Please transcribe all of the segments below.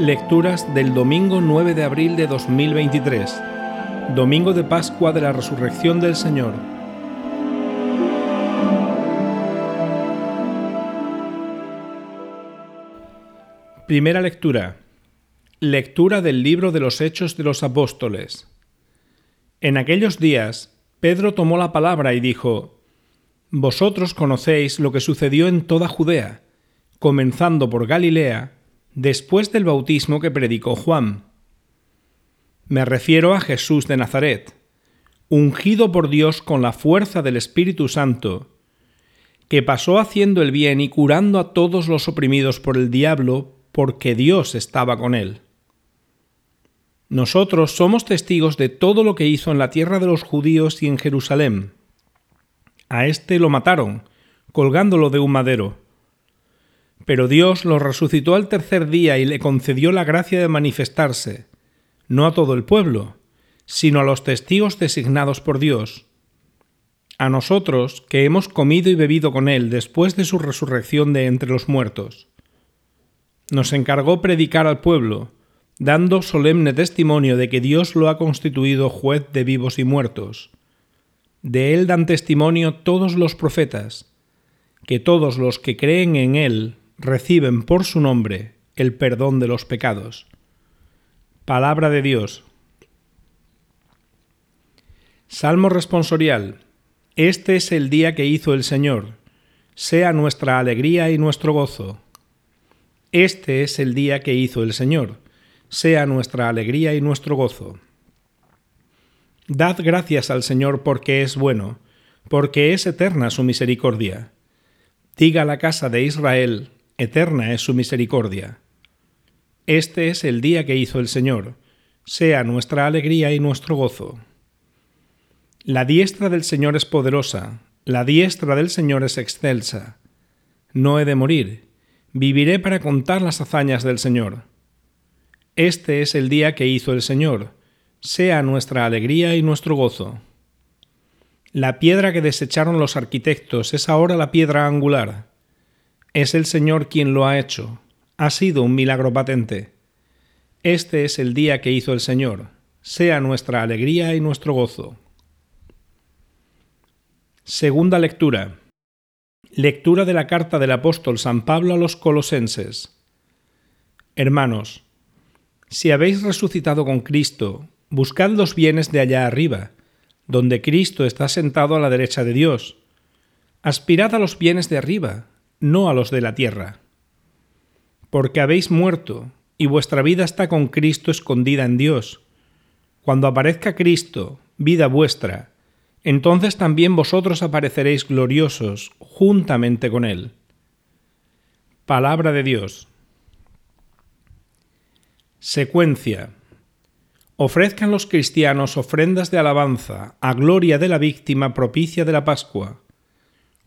Lecturas del domingo 9 de abril de 2023, domingo de Pascua de la Resurrección del Señor. Primera lectura. Lectura del libro de los Hechos de los Apóstoles. En aquellos días, Pedro tomó la palabra y dijo, Vosotros conocéis lo que sucedió en toda Judea, comenzando por Galilea, después del bautismo que predicó Juan. Me refiero a Jesús de Nazaret, ungido por Dios con la fuerza del Espíritu Santo, que pasó haciendo el bien y curando a todos los oprimidos por el diablo, porque Dios estaba con él. Nosotros somos testigos de todo lo que hizo en la tierra de los judíos y en Jerusalén. A éste lo mataron, colgándolo de un madero pero Dios lo resucitó al tercer día y le concedió la gracia de manifestarse, no a todo el pueblo, sino a los testigos designados por Dios. A nosotros, que hemos comido y bebido con Él después de su resurrección de entre los muertos. Nos encargó predicar al pueblo, dando solemne testimonio de que Dios lo ha constituido juez de vivos y muertos. De Él dan testimonio todos los profetas, que todos los que creen en Él reciben por su nombre el perdón de los pecados. Palabra de Dios. Salmo responsorial. Este es el día que hizo el Señor. Sea nuestra alegría y nuestro gozo. Este es el día que hizo el Señor. Sea nuestra alegría y nuestro gozo. Dad gracias al Señor porque es bueno, porque es eterna su misericordia. Diga la casa de Israel, eterna es su misericordia. Este es el día que hizo el Señor, sea nuestra alegría y nuestro gozo. La diestra del Señor es poderosa, la diestra del Señor es excelsa. No he de morir, viviré para contar las hazañas del Señor. Este es el día que hizo el Señor, sea nuestra alegría y nuestro gozo. La piedra que desecharon los arquitectos es ahora la piedra angular. Es el Señor quien lo ha hecho. Ha sido un milagro patente. Este es el día que hizo el Señor. Sea nuestra alegría y nuestro gozo. Segunda lectura. Lectura de la carta del apóstol San Pablo a los colosenses. Hermanos, si habéis resucitado con Cristo, buscad los bienes de allá arriba, donde Cristo está sentado a la derecha de Dios. Aspirad a los bienes de arriba, no a los de la tierra. Porque habéis muerto, y vuestra vida está con Cristo escondida en Dios. Cuando aparezca Cristo, vida vuestra, entonces también vosotros apareceréis gloriosos juntamente con Él. Palabra de Dios. Secuencia. Ofrezcan los cristianos ofrendas de alabanza a gloria de la víctima propicia de la Pascua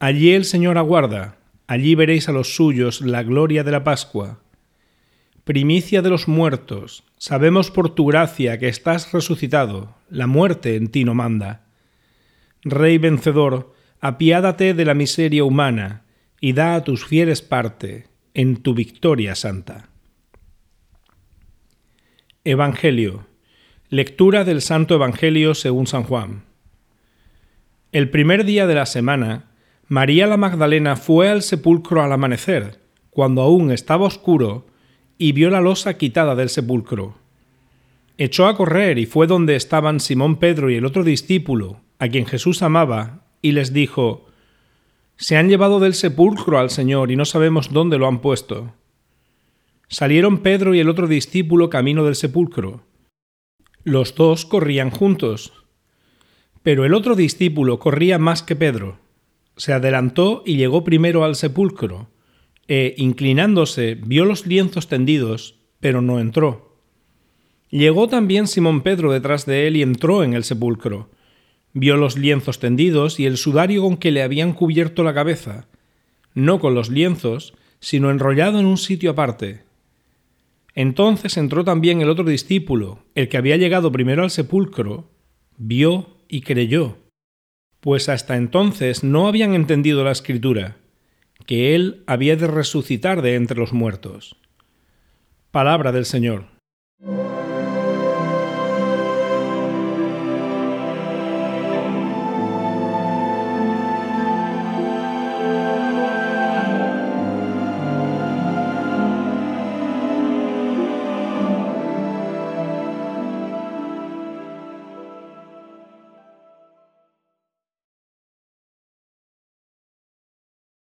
Allí el Señor aguarda, allí veréis a los suyos la gloria de la Pascua. Primicia de los muertos, sabemos por tu gracia que estás resucitado, la muerte en ti no manda. Rey vencedor, apiádate de la miseria humana y da a tus fieles parte en tu victoria santa. Evangelio. Lectura del Santo Evangelio según San Juan. El primer día de la semana, María la Magdalena fue al sepulcro al amanecer, cuando aún estaba oscuro, y vio la losa quitada del sepulcro. Echó a correr y fue donde estaban Simón Pedro y el otro discípulo, a quien Jesús amaba, y les dijo, Se han llevado del sepulcro al Señor y no sabemos dónde lo han puesto. Salieron Pedro y el otro discípulo camino del sepulcro. Los dos corrían juntos, pero el otro discípulo corría más que Pedro se adelantó y llegó primero al sepulcro, e, inclinándose, vio los lienzos tendidos pero no entró. Llegó también Simón Pedro detrás de él y entró en el sepulcro. Vio los lienzos tendidos y el sudario con que le habían cubierto la cabeza, no con los lienzos, sino enrollado en un sitio aparte. Entonces entró también el otro discípulo, el que había llegado primero al sepulcro, vio y creyó, pues hasta entonces no habían entendido la escritura, que él había de resucitar de entre los muertos. Palabra del Señor.